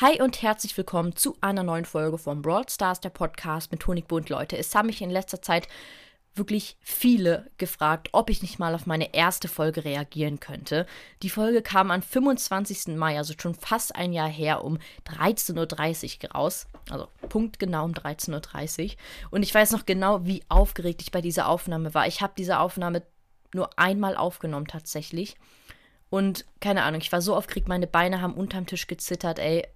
Hi und herzlich willkommen zu einer neuen Folge von Brawl Stars, der Podcast mit Honigbund. Leute, es haben mich in letzter Zeit wirklich viele gefragt, ob ich nicht mal auf meine erste Folge reagieren könnte. Die Folge kam am 25. Mai, also schon fast ein Jahr her, um 13.30 Uhr raus. Also punktgenau um 13.30 Uhr. Und ich weiß noch genau, wie aufgeregt ich bei dieser Aufnahme war. Ich habe diese Aufnahme nur einmal aufgenommen tatsächlich. Und keine Ahnung, ich war so aufgeregt, meine Beine haben unterm Tisch gezittert, ey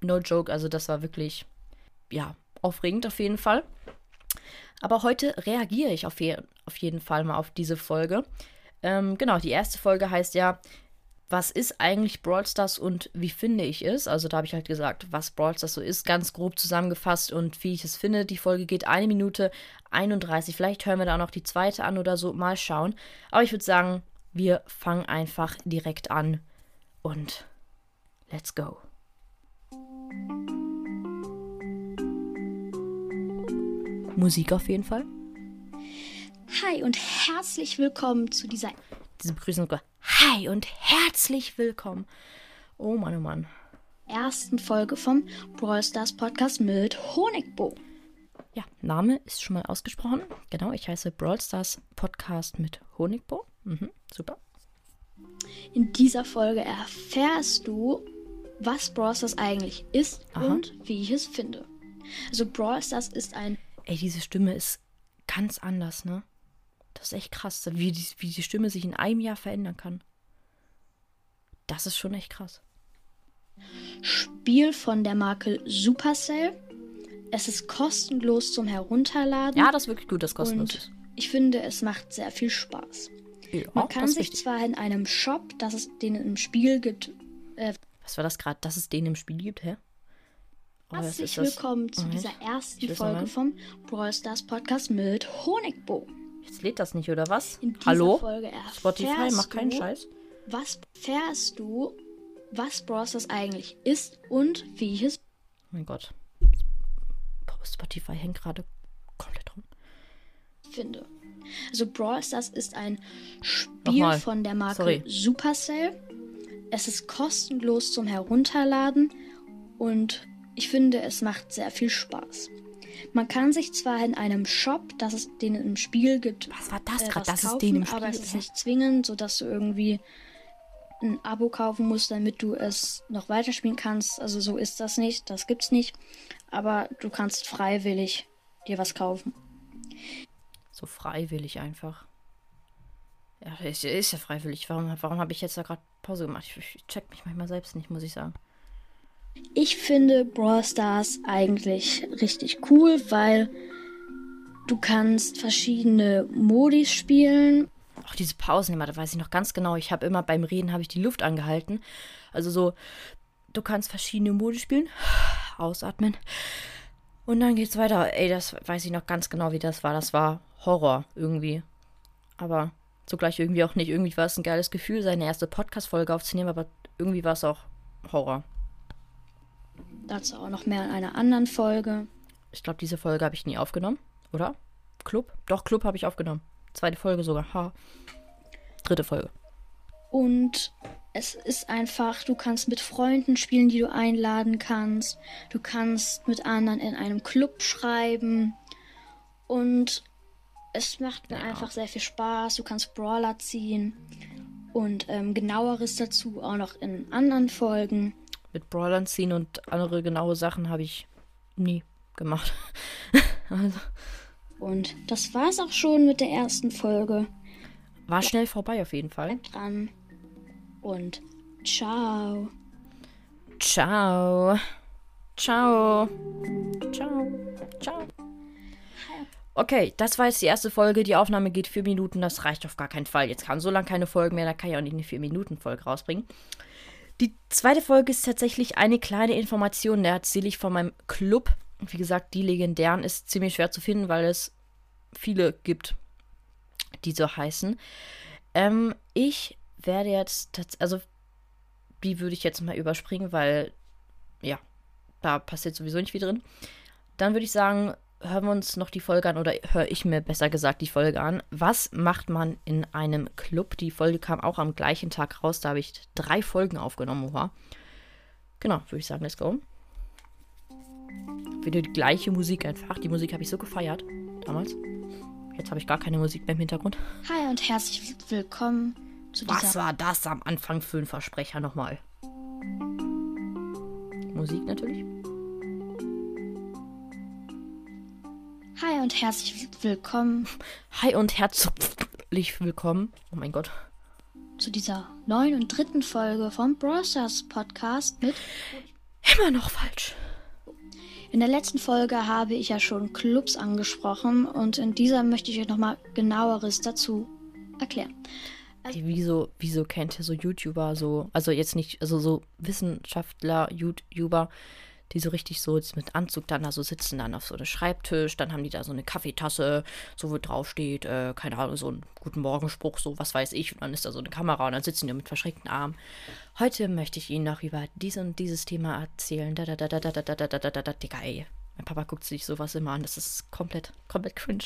no joke, also das war wirklich, ja, aufregend auf jeden Fall. Aber heute reagiere ich auf, je auf jeden Fall mal auf diese Folge. Ähm, genau, die erste Folge heißt ja, was ist eigentlich Brawl Stars und wie finde ich es? Also da habe ich halt gesagt, was Brawl Stars so ist, ganz grob zusammengefasst und wie ich es finde. Die Folge geht eine Minute 31. Vielleicht hören wir da noch die zweite an oder so. Mal schauen. Aber ich würde sagen, wir fangen einfach direkt an und let's go. Musik auf jeden Fall. Hi und herzlich willkommen zu dieser. Diese Begrüßung. Hi und herzlich willkommen. Oh Mann, oh Mann. Ersten Folge vom Brawl Stars Podcast mit Honigbo. Ja, Name ist schon mal ausgesprochen. Genau, ich heiße Brawl Stars Podcast mit Honigbo. Mhm, super. In dieser Folge erfährst du, was Brawl Stars eigentlich ist Aha. und wie ich es finde. Also Brawl Stars ist ein Ey, diese Stimme ist ganz anders, ne? Das ist echt krass, wie die, wie die Stimme sich in einem Jahr verändern kann. Das ist schon echt krass. Spiel von der Marke Supercell. Es ist kostenlos zum Herunterladen. Ja, das ist wirklich gut, dass kostenlos ist. Ich finde, es macht sehr viel Spaß. Ja, Man kann sich richtig. zwar in einem Shop, das es den im Spiel gibt. Äh, Was war das gerade, dass es den im Spiel gibt, hä? Oh, Herzlich willkommen zu dieser ersten Folge vom Brawl Stars Podcast mit Honigbo. Jetzt lädt das nicht, oder was? Hallo? Spotify, mach keinen Scheiß. Was erfährst du, was Brawl Stars eigentlich ist und wie ich es. Oh mein Gott. Spotify hängt gerade komplett rum. Finde. Also Brawl Stars ist ein Spiel von der Marke Sorry. Supercell. Es ist kostenlos zum Herunterladen und ich finde, es macht sehr viel Spaß. Man kann sich zwar in einem Shop, das es den im Spiel gibt, was war das äh, gerade? Das kaufen, ist den im Spiel. Aber es ist nicht zwingend, sodass du irgendwie ein Abo kaufen musst, damit du es noch weiterspielen kannst. Also so ist das nicht, das gibt's nicht. Aber du kannst freiwillig dir was kaufen. So freiwillig einfach. Ja, ist, ist ja freiwillig. Warum, warum habe ich jetzt da gerade Pause gemacht? Ich, ich check mich manchmal selbst nicht, muss ich sagen. Ich finde Brawl Stars eigentlich richtig cool, weil du kannst verschiedene Modis spielen. Auch diese Pausen immer, da weiß ich noch ganz genau. Ich habe immer beim Reden habe ich die Luft angehalten. Also so, du kannst verschiedene Modis spielen, ausatmen und dann geht's weiter. Ey, das weiß ich noch ganz genau, wie das war. Das war Horror irgendwie. Aber zugleich irgendwie auch nicht. Irgendwie war es ein geiles Gefühl, seine erste Podcast-Folge aufzunehmen, aber irgendwie war es auch Horror. Dazu auch noch mehr in einer anderen Folge. Ich glaube, diese Folge habe ich nie aufgenommen, oder? Club? Doch, Club habe ich aufgenommen. Zweite Folge sogar. Ha. Dritte Folge. Und es ist einfach, du kannst mit Freunden spielen, die du einladen kannst. Du kannst mit anderen in einem Club schreiben. Und es macht mir ja. einfach sehr viel Spaß. Du kannst Brawler ziehen. Und ähm, genaueres dazu auch noch in anderen Folgen mit Brawlern ziehen und andere genaue Sachen habe ich nie gemacht. also. Und das war's auch schon mit der ersten Folge. War schnell vorbei auf jeden Fall. Bleibt dran. Und ciao. Ciao. Ciao. Ciao. Okay, das war jetzt die erste Folge. Die Aufnahme geht vier Minuten. Das reicht auf gar keinen Fall. Jetzt kann so lange keine Folge mehr. Da kann ich auch nicht eine vier Minuten Folge rausbringen. Die zweite Folge ist tatsächlich eine kleine Information. Da erzähle ich von meinem Club. Wie gesagt, die legendären ist ziemlich schwer zu finden, weil es viele gibt, die so heißen. Ähm, ich werde jetzt, also die würde ich jetzt mal überspringen, weil ja, da passiert sowieso nicht viel drin. Dann würde ich sagen, hören wir uns noch die Folge an oder höre ich mir besser gesagt die Folge an. Was macht man in einem Club? Die Folge kam auch am gleichen Tag raus, da habe ich drei Folgen aufgenommen. Oha. Genau, würde ich sagen, let's go. Wieder die gleiche Musik einfach. Die Musik habe ich so gefeiert damals. Jetzt habe ich gar keine Musik mehr im Hintergrund. Hi und herzlich willkommen zu dieser... Was war das am Anfang für ein Versprecher nochmal? Musik natürlich. Hi und herzlich willkommen Hi und herzlich willkommen. Oh mein Gott. zu dieser neuen und dritten Folge vom Brawl Stars Podcast mit... Immer noch falsch. In der letzten Folge habe ich ja schon Clubs angesprochen und in dieser möchte ich euch nochmal genaueres dazu erklären. Ey, wieso, wieso kennt ihr so YouTuber so, also jetzt nicht, also so Wissenschaftler, YouTuber, die so richtig so mit Anzug dann da so sitzen, dann auf so einem Schreibtisch, dann haben die da so eine Kaffeetasse, so wo drauf steht, äh, keine Ahnung, so ein Guten Morgenspruch, so was weiß ich, und dann ist da so eine Kamera und dann sitzen die mit verschränkten Armen. Heute möchte ich Ihnen noch über dies und dieses Thema erzählen. Da, da, da, da, da, da, da, da, da, da, da, Digga, ey. Mein Papa guckt sich sowas immer an, das ist komplett, komplett cringe.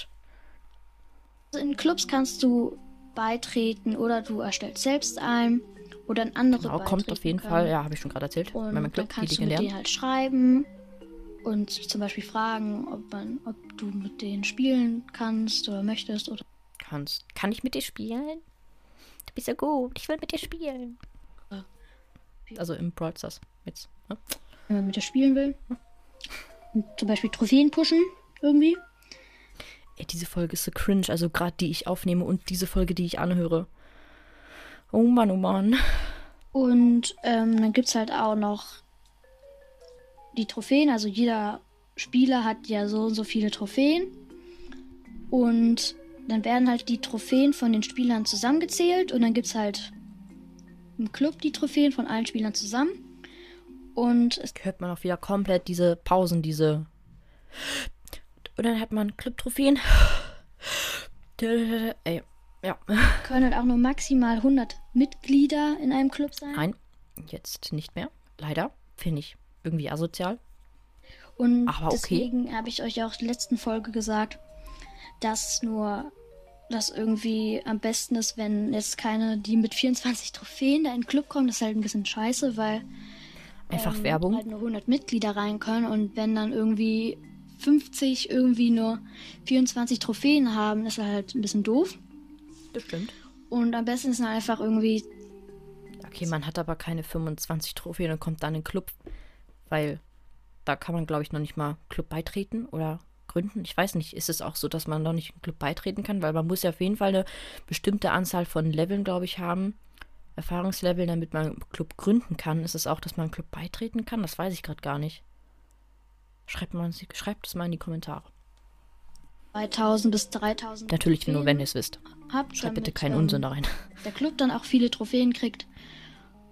Also in Clubs kannst du beitreten oder du erstellst selbst ein oder ein andere Genau, kommt auf jeden können. Fall, ja, habe ich schon gerade erzählt. Und bei meinem dann Club, die kannst du mit lernen. denen halt schreiben und zum Beispiel fragen, ob, man, ob du mit denen spielen kannst oder möchtest oder Kannst, kann ich mit dir spielen? Du bist so gut, ich will mit dir spielen. Ja. Also im Brawl Stars jetzt. Ne? wenn man mit dir spielen will. Und zum Beispiel Trophäen pushen irgendwie. Ey, diese Folge ist so cringe, also gerade die ich aufnehme und diese Folge, die ich anhöre. Oh Mann, oh Mann. Und ähm, dann gibt es halt auch noch die Trophäen. Also jeder Spieler hat ja so und so viele Trophäen. Und dann werden halt die Trophäen von den Spielern zusammengezählt. Und dann gibt es halt im Club die Trophäen von allen Spielern zusammen. Und es Hört man auch wieder komplett diese Pausen, diese. Und dann hat man Club-Trophäen. Ey, ja. können halt auch nur maximal 100 Mitglieder in einem Club sein. Nein, jetzt nicht mehr. Leider. Finde ich irgendwie asozial. Und Aber okay. deswegen habe ich euch auch in der letzten Folge gesagt, dass nur das irgendwie am besten ist, wenn jetzt keine, die mit 24 Trophäen da in den Club kommen. Das ist halt ein bisschen scheiße, weil Einfach ähm, Werbung. halt nur 100 Mitglieder rein können. Und wenn dann irgendwie 50 irgendwie nur 24 Trophäen haben, ist halt ein bisschen doof. Das stimmt. Und am besten ist dann einfach irgendwie Okay, man hat aber keine 25 Trophäen und kommt dann in den Club, weil da kann man, glaube ich, noch nicht mal Club beitreten oder gründen. Ich weiß nicht, ist es auch so, dass man noch nicht im Club beitreten kann, weil man muss ja auf jeden Fall eine bestimmte Anzahl von Leveln, glaube ich, haben. Erfahrungslevel, damit man einen Club gründen kann. Ist es auch, dass man einen Club beitreten kann? Das weiß ich gerade gar nicht. Schreibt, man, schreibt es mal in die Kommentare. 3000 bis 3000 Natürlich nur, wenn ihr es wisst. habt. Schreibt bitte keinen ähm, Unsinn da rein. der Club dann auch viele Trophäen kriegt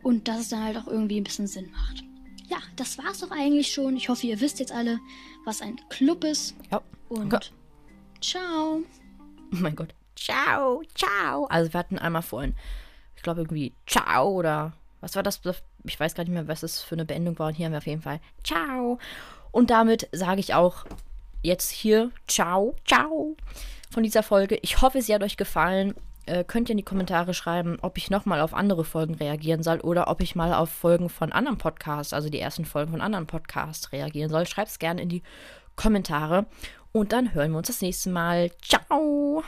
und dass es dann halt auch irgendwie ein bisschen Sinn macht. Ja, das war's doch eigentlich schon. Ich hoffe, ihr wisst jetzt alle, was ein Club ist. Ja. Und Okay. ciao. Oh mein Gott. Ciao, ciao. Also wir hatten einmal vorhin, ich glaube irgendwie ciao oder was war das? Ich weiß gar nicht mehr, was das für eine Beendung war. Und hier haben wir auf jeden Fall ciao. Und damit sage ich auch jetzt hier ciao, ciao von dieser Folge. Ich hoffe, sie hat euch gefallen. Äh, könnt ihr in die Kommentare schreiben, ob ich nochmal auf andere Folgen reagieren soll oder ob ich mal auf Folgen von anderen Podcasts, also die ersten Folgen von anderen Podcasts reagieren soll. Schreibt es gerne in die Kommentare. Und dann hören wir uns das nächste Mal. Ciao!